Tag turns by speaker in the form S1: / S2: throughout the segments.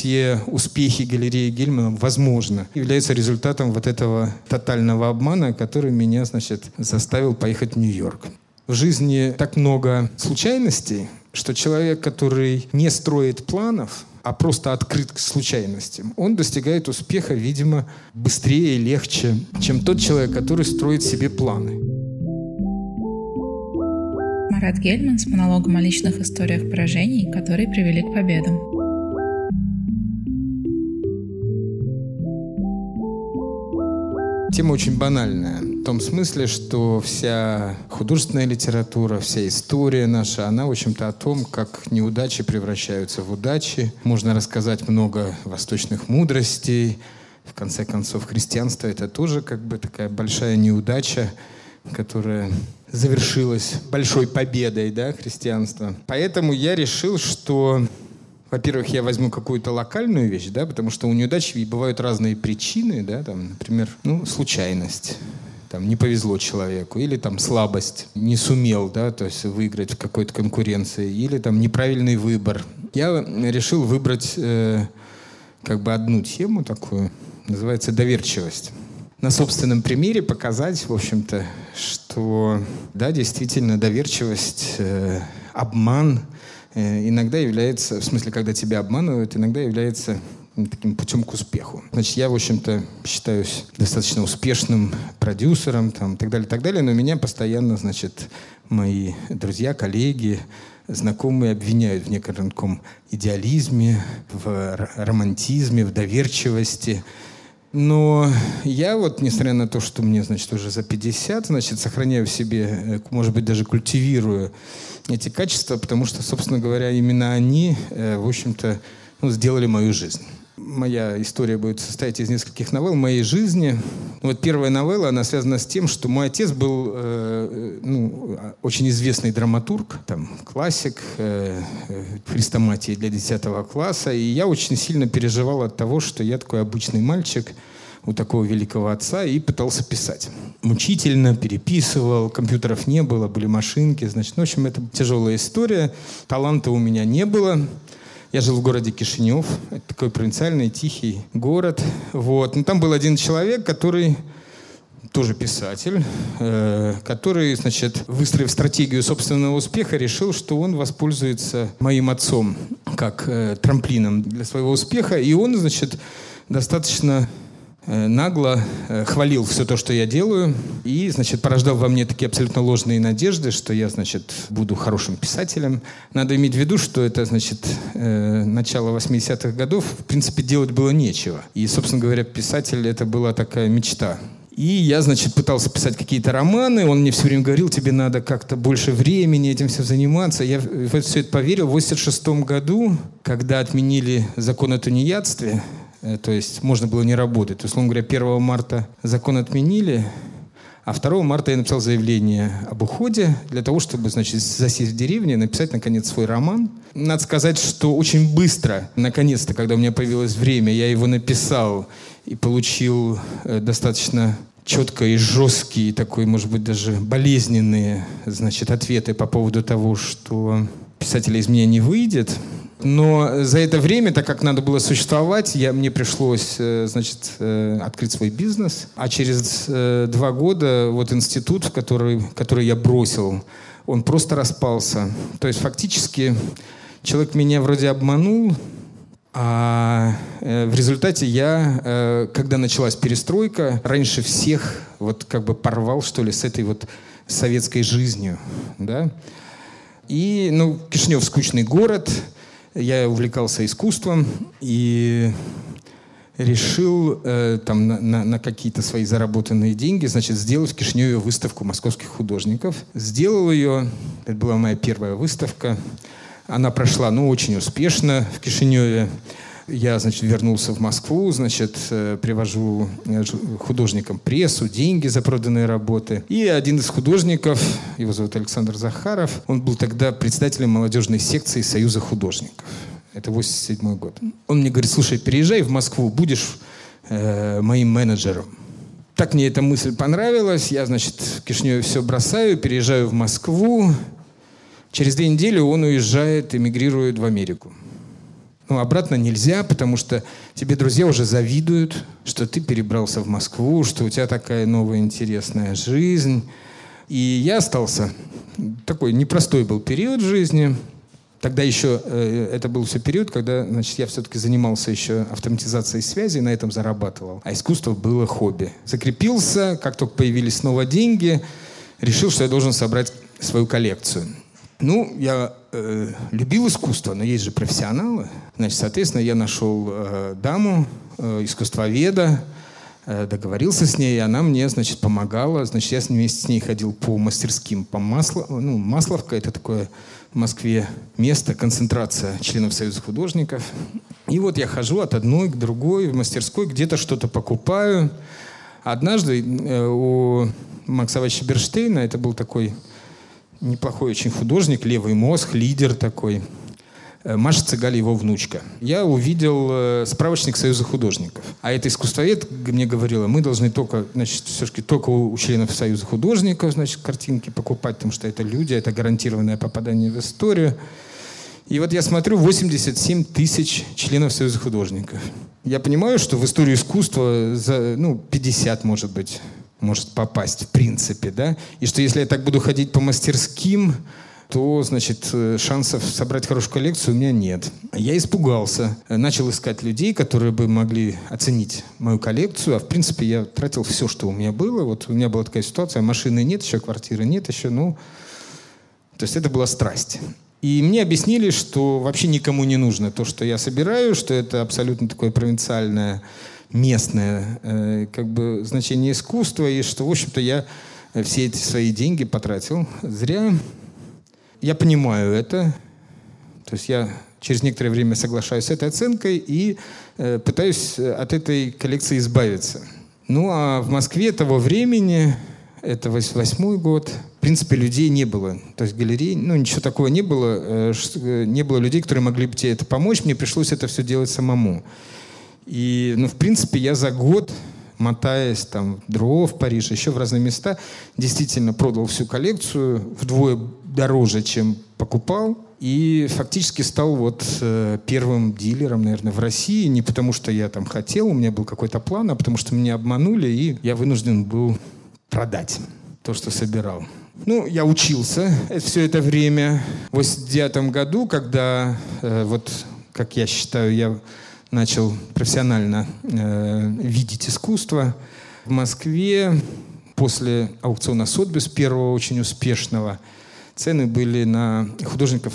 S1: все успехи галереи Гельмана, возможно, являются результатом вот этого тотального обмана, который меня, значит, заставил поехать в Нью-Йорк. В жизни так много случайностей, что человек, который не строит планов, а просто открыт к случайностям, он достигает успеха, видимо, быстрее и легче, чем тот человек, который строит себе планы.
S2: Марат Гельман с монологом о личных историях поражений, которые привели к победам.
S1: Тема очень банальная. В том смысле, что вся художественная литература, вся история наша, она, в общем-то, о том, как неудачи превращаются в удачи. Можно рассказать много восточных мудростей. В конце концов, христианство — это тоже как бы такая большая неудача, которая завершилась большой победой да, христианства. Поэтому я решил, что во-первых, я возьму какую-то локальную вещь, да, потому что у неудачи бывают разные причины, да, там, например, ну, случайность, там, не повезло человеку, или там слабость, не сумел, да, то есть выиграть в какой-то конкуренции, или там неправильный выбор. Я решил выбрать э, как бы одну тему такую, называется доверчивость на собственном примере показать, в общем-то, что, да, действительно, доверчивость, э, обман иногда является, в смысле, когда тебя обманывают, иногда является таким путем к успеху. Значит, я, в общем-то, считаюсь достаточно успешным продюсером, там, так далее, так далее, но меня постоянно, значит, мои друзья, коллеги, знакомые обвиняют в некотором идеализме, в романтизме, в доверчивости. Но я вот, несмотря на то, что мне, значит, уже за 50, значит, сохраняю в себе, э, может быть, даже культивирую эти качества, потому что, собственно говоря, именно они, э, в общем-то, ну, сделали мою жизнь. Моя история будет состоять из нескольких новелл моей жизни. Вот первая новелла, она связана с тем, что мой отец был э, ну, очень известный драматург, там, классик, э, э хрестоматии для 10 класса. И я очень сильно переживал от того, что я такой обычный мальчик, у такого великого отца и пытался писать. Мучительно переписывал, компьютеров не было, были машинки, значит, ну, в общем, это тяжелая история. Таланта у меня не было. Я жил в городе Кишинев. Это такой провинциальный, тихий город. Вот. Но там был один человек, который тоже писатель, э, который, значит, выстроив стратегию собственного успеха, решил, что он воспользуется моим отцом как э, трамплином для своего успеха. И он, значит, достаточно нагло э, хвалил все то, что я делаю, и, значит, порождал во мне такие абсолютно ложные надежды, что я, значит, буду хорошим писателем. Надо иметь в виду, что это, значит, э, начало 80-х годов, в принципе, делать было нечего. И, собственно говоря, писатель — это была такая мечта. И я, значит, пытался писать какие-то романы, он мне все время говорил, тебе надо как-то больше времени этим все заниматься. Я в все это поверил. В 86 году, когда отменили закон о тунеядстве, Э, то есть можно было не работать. То есть, условно говоря, 1 марта закон отменили, а 2 марта я написал заявление об уходе для того, чтобы, значит, засесть в деревне, написать, наконец, свой роман. Надо сказать, что очень быстро, наконец-то, когда у меня появилось время, я его написал и получил э, достаточно четко и жесткие, такой, может быть, даже болезненные, значит, ответы по поводу того, что писателя из меня не выйдет. Но за это время, так как надо было существовать, я, мне пришлось, э, значит, э, открыть свой бизнес. А через э, два года вот институт, который, который я бросил, он просто распался. То есть фактически человек меня вроде обманул, а в результате я, когда началась перестройка, раньше всех вот как бы порвал, что ли, с этой вот советской жизнью, да. И, ну, Кишинев скучный город, я увлекался искусством и решил э, там на, на, на какие-то свои заработанные деньги, значит, сделать в Кишиневе выставку московских художников. Сделал ее, это была моя первая выставка. Она прошла, ну, очень успешно в Кишиневе. Я, значит, вернулся в Москву, значит, э, привожу э, художникам прессу, деньги за проданные работы. И один из художников, его зовут Александр Захаров, он был тогда председателем молодежной секции Союза художников. Это 87 год. Он мне говорит, слушай, переезжай в Москву, будешь э, моим менеджером. Так мне эта мысль понравилась. Я, значит, в Кишневе все бросаю, переезжаю в Москву. Через две недели он уезжает, эмигрирует в Америку Ну, обратно нельзя, потому что тебе друзья уже завидуют, что ты перебрался в Москву, что у тебя такая новая интересная жизнь. И я остался. Такой непростой был период жизни. Тогда еще э, это был все период, когда значит, я все-таки занимался еще автоматизацией связи, на этом зарабатывал. А искусство было хобби. Закрепился, как только появились снова деньги, решил, что я должен собрать свою коллекцию. Ну, я э, любил искусство, но есть же профессионалы. Значит, соответственно, я нашел э, даму, э, искусствоведа, э, договорился с ней, и она мне, значит, помогала. Значит, я вместе с ней ходил по мастерским, по масло, ну, Масловка, это такое в Москве место, концентрация членов Союза художников. И вот я хожу от одной к другой в мастерской, где-то что-то покупаю. Однажды э, у Макса Берштейна, это был такой неплохой очень художник, левый мозг, лидер такой, э, Маша Цыгаль, его внучка. Я увидел э, справочник Союза художников. А это искусствовед мне говорила, мы должны только, значит, все-таки только у членов Союза художников, значит, картинки покупать, потому что это люди, это гарантированное попадание в историю. И вот я смотрю, 87 тысяч членов Союза художников. Я понимаю, что в историю искусства за, ну, 50, может быть, может попасть в принципе, да, и что если я так буду ходить по мастерским, то, значит, э, шансов собрать хорошую коллекцию у меня нет. Я испугался. Начал искать людей, которые бы могли оценить мою коллекцию. А в принципе я тратил все, что у меня было. Вот у меня была такая ситуация, машины нет еще, квартиры нет еще, ну... То есть это была страсть. И мне объяснили, что вообще никому не нужно то, что я собираю, что это абсолютно такое провинциальное местное э, как бы значение искусства, и что, в общем-то, я все эти свои деньги потратил зря. Я понимаю это, то есть я через некоторое время соглашаюсь с этой оценкой и э, пытаюсь от этой коллекции избавиться. Ну а в Москве того времени, это восьмой год, в принципе, людей не было. То есть галерей, ну ничего такого не было. Э, э не было людей, которые могли бы тебе это помочь. Мне пришлось это все делать самому. И, ну, в принципе, я за год, мотаясь там в Дро, в Париж, еще в разные места, действительно продал всю коллекцию вдвое дороже, чем покупал. И фактически стал вот э, первым дилером, наверное, в России. Не потому, что я там хотел, у меня был какой-то план, а потому что меня обманули, и я вынужден был продать то, что собирал. Ну, я учился все это время. В 89 году, когда, э, вот, как я считаю, я начал профессионально э, видеть искусство. В Москве после аукциона Сотбис, первого очень успешного, цены были на художников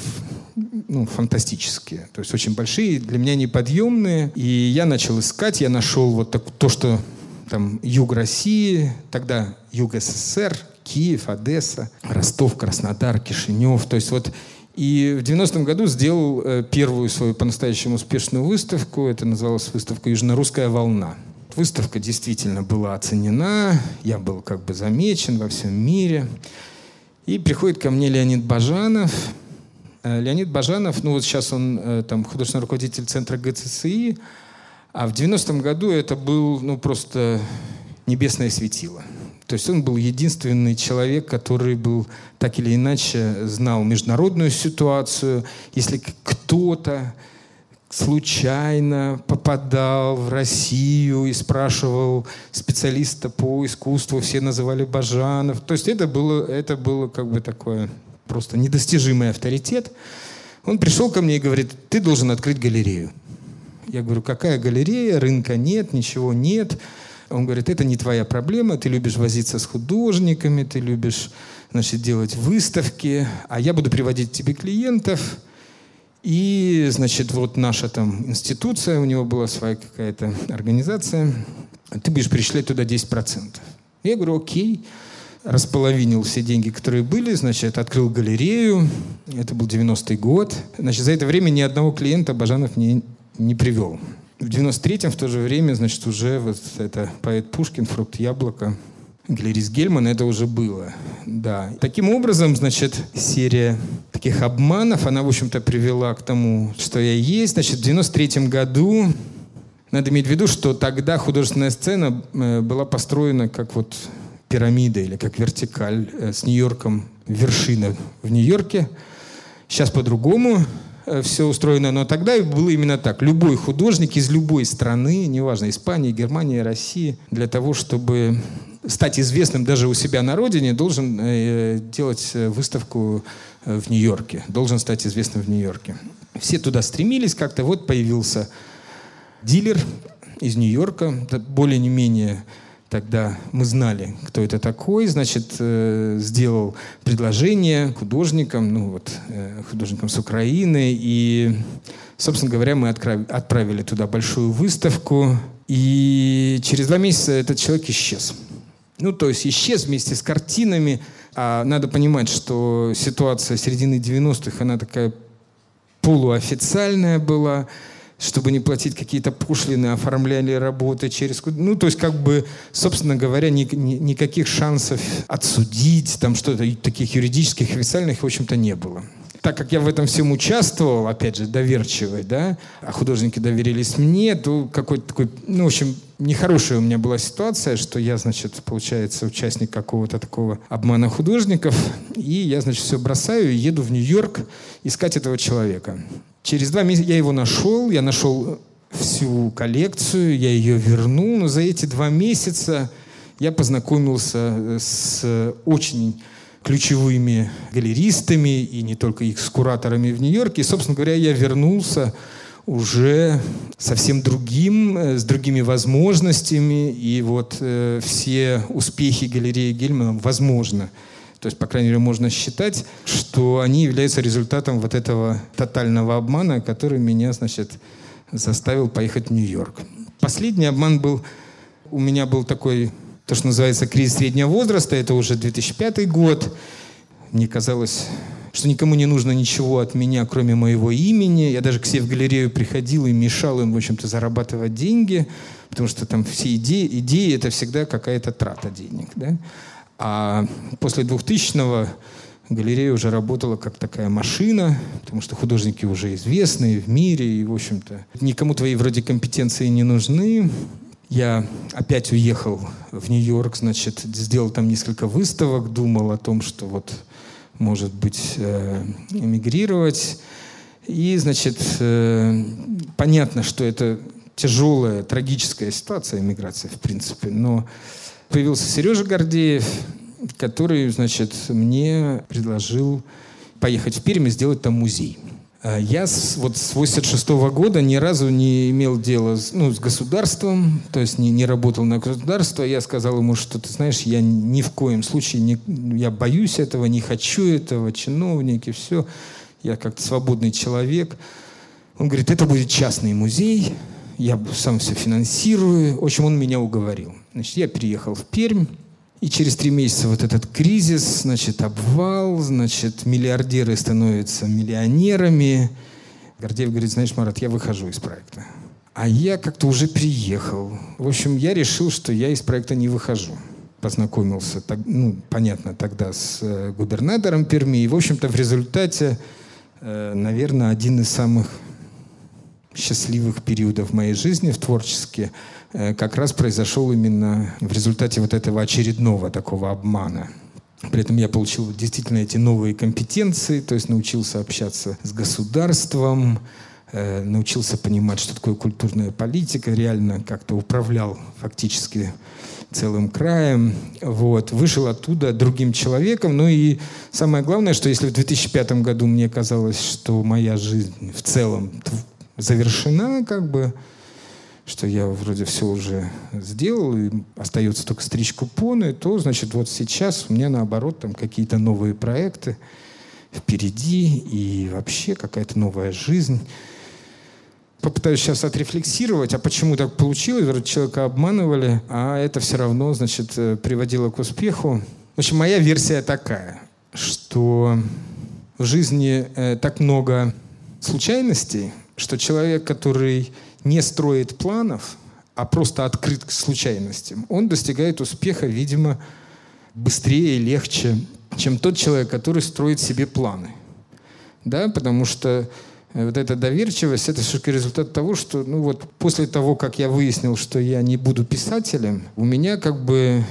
S1: ну, фантастические, то есть очень большие, для меня неподъемные. И я начал искать, я нашел вот так, то, что там юг России, тогда юг СССР, Киев, Одесса, Ростов, Краснодар, Кишинев. То есть вот и в 90-м году сделал э, первую свою по-настоящему успешную выставку. Это называлась выставка «Южнорусская волна». Выставка действительно была оценена, я был как бы замечен во всем мире. И приходит ко мне Леонид Бажанов. Э, Леонид Бажанов, ну вот сейчас он э, там художественный руководитель центра ГЦСИ, а в 90-м году это был ну просто небесное светило – то есть он был единственный человек, который был так или иначе знал международную ситуацию. Если кто-то случайно попадал в Россию и спрашивал специалиста по искусству, все называли Бажанов. То есть это было, это было как бы такое просто недостижимый авторитет. Он пришел ко мне и говорит, ты должен открыть галерею. Я говорю, какая галерея, рынка нет, ничего нет. Он говорит, это не твоя проблема, ты любишь возиться с художниками, ты любишь значит, делать выставки, а я буду приводить тебе клиентов. И, значит, вот наша там институция, у него была своя какая-то организация, ты будешь перечислять туда 10%. Я говорю, окей. Располовинил все деньги, которые были, значит, открыл галерею. Это был 90-й год. Значит, за это время ни одного клиента Бажанов не, не привел. В 93-м в то же время, значит, уже вот это поэт Пушкин, фрукт яблоко, Галерис Гельман, это уже было. Да. Таким образом, значит, серия таких обманов, она, в общем-то, привела к тому, что я есть. Значит, в 93 году, надо иметь в виду, что тогда художественная сцена э, была построена как вот пирамида или как вертикаль э, с Нью-Йорком, вершина в Нью-Йорке. Сейчас по-другому. Э, все устроено, но тогда было именно так. Любой художник из любой страны, неважно, Испания, Германия, Россия, для того, чтобы стать известным даже у себя на родине, должен э, делать выставку в Нью-Йорке, должен стать известным в Нью-Йорке. Все туда стремились как-то, вот появился дилер из Нью-Йорка, более-не-менее Тогда мы знали, кто это такой, значит, э, сделал предложение художникам, ну вот, э, художникам с Украины, и, собственно говоря, мы отправили туда большую выставку, и через два месяца этот человек исчез. Ну, то есть исчез вместе с картинами. А надо понимать, что ситуация середины 90-х, она такая полуофициальная была чтобы не платить какие-то пошлины, оформляли работы через... Ну, то есть, как бы, собственно говоря, ни, ни, никаких шансов отсудить, там что-то, таких юридических, официальных, в общем-то, не было. Так как я в этом всем участвовал, опять же, доверчивый, да, а художники доверились мне, то какой-то такой, ну, в общем, нехорошая у меня была ситуация, что я, значит, получается, участник какого-то такого обмана художников, и я, значит, все бросаю и еду в Нью-Йорк искать этого человека. Через два месяца я его нашел, я нашел всю коллекцию, я ее вернул, но за эти два месяца я познакомился с очень ключевыми галеристами и не только их с кураторами в Нью-Йорке. И, собственно говоря, я вернулся уже совсем другим, э, с другими возможностями. И вот э, все успехи галереи Гельмана возможно. То есть, по крайней мере, можно считать, что они являются результатом вот этого тотального обмана, который меня, значит, заставил поехать в Нью-Йорк. Последний обман был, у меня был такой, то, что называется кризис среднего возраста, это уже 2005 год. Мне казалось, что никому не нужно ничего от меня, кроме моего имени. Я даже к себе в галерею приходил и мешал им, в общем-то, зарабатывать деньги, потому что там все идеи, идеи это всегда какая-то трата денег. Да? А после 2000-го галерея уже работала как такая машина, потому что художники уже известные в мире, и, в общем-то, никому твои вроде компетенции не нужны. Я опять уехал в Нью-Йорк, значит, сделал там несколько выставок, думал о том, что вот, может быть, э, эмигрировать. И, значит, э, понятно, что это тяжелая, трагическая ситуация, эмиграция, в принципе, но появился Сережа Гордеев, который, значит, мне предложил поехать в Пермь и сделать там музей. А я с, вот с 86 -го года ни разу не имел дела с, ну, с государством, то есть не, не работал на государство. Я сказал ему, что ты знаешь, я ни в коем случае, не, я боюсь этого, не хочу этого, чиновники, все. Я как-то свободный человек. Он говорит, это будет частный музей, я сам все финансирую. В общем, он меня уговорил. Значит, я переехал в Пермь, и через три месяца вот этот кризис, значит, обвал, значит, миллиардеры становятся миллионерами. Гордеев говорит, знаешь, Марат, я выхожу из проекта. А я как-то уже приехал. В общем, я решил, что я из проекта не выхожу. Познакомился, так, ну, понятно, тогда с э, губернатором Перми. И, в общем-то, в результате, э, наверное, один из самых счастливых периодов моей жизни в творчестве э, как раз произошел именно в результате вот этого очередного такого обмана. При этом я получил действительно эти новые компетенции, то есть научился общаться с государством, э, научился понимать, что такое культурная политика, реально как-то управлял фактически целым краем. Вот. Вышел оттуда другим человеком. Ну и самое главное, что если в 2005 году мне казалось, что моя жизнь в целом завершена, как бы, что я вроде все уже сделал, и остается только стричь купоны, то, значит, вот сейчас у меня, наоборот, там какие-то новые проекты впереди, и вообще какая-то новая жизнь. Попытаюсь сейчас отрефлексировать, а почему так получилось, вроде человека обманывали, а это все равно, значит, э, приводило к успеху. В общем, моя версия такая, что в жизни э, так много случайностей, что человек, который не строит планов, а просто открыт к случайностям, он достигает успеха, видимо, быстрее и легче, чем тот человек, который строит себе планы. Да, потому что э, вот эта доверчивость, это все-таки результат того, что, ну вот, после того, как я выяснил, что я не буду писателем, у меня как бы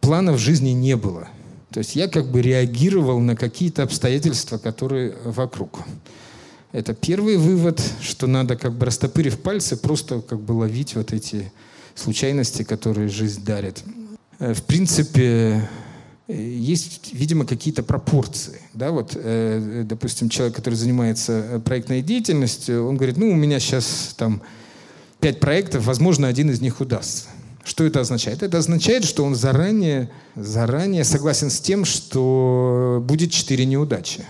S1: планов в жизни не было. То есть я как бы реагировал на какие-то обстоятельства, которые вокруг. Это первый вывод, что надо, как бы растопырив пальцы, просто как бы ловить вот эти случайности, которые жизнь дарит. Э, в принципе, есть, видимо, какие-то пропорции. Да, вот, э, допустим, человек, который занимается проектной деятельностью, он говорит, ну, у меня сейчас там пять проектов, возможно, один из них удастся. Что это означает? Это означает, что он заранее, заранее согласен с тем, что будет четыре неудачи.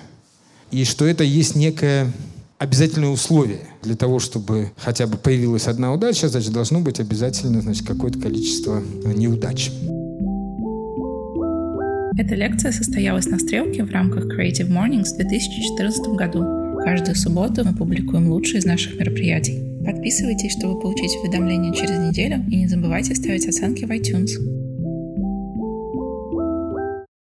S1: И что это есть некое обязательное условие для того, чтобы хотя бы появилась одна удача, значит, должно быть обязательно значит, какое-то количество неудач.
S2: Эта лекция состоялась на «Стрелке» в рамках Creative Mornings в 2014 году. Каждую субботу мы публикуем лучшие из наших мероприятий. Подписывайтесь, чтобы получить уведомления через неделю, и не забывайте ставить оценки в iTunes.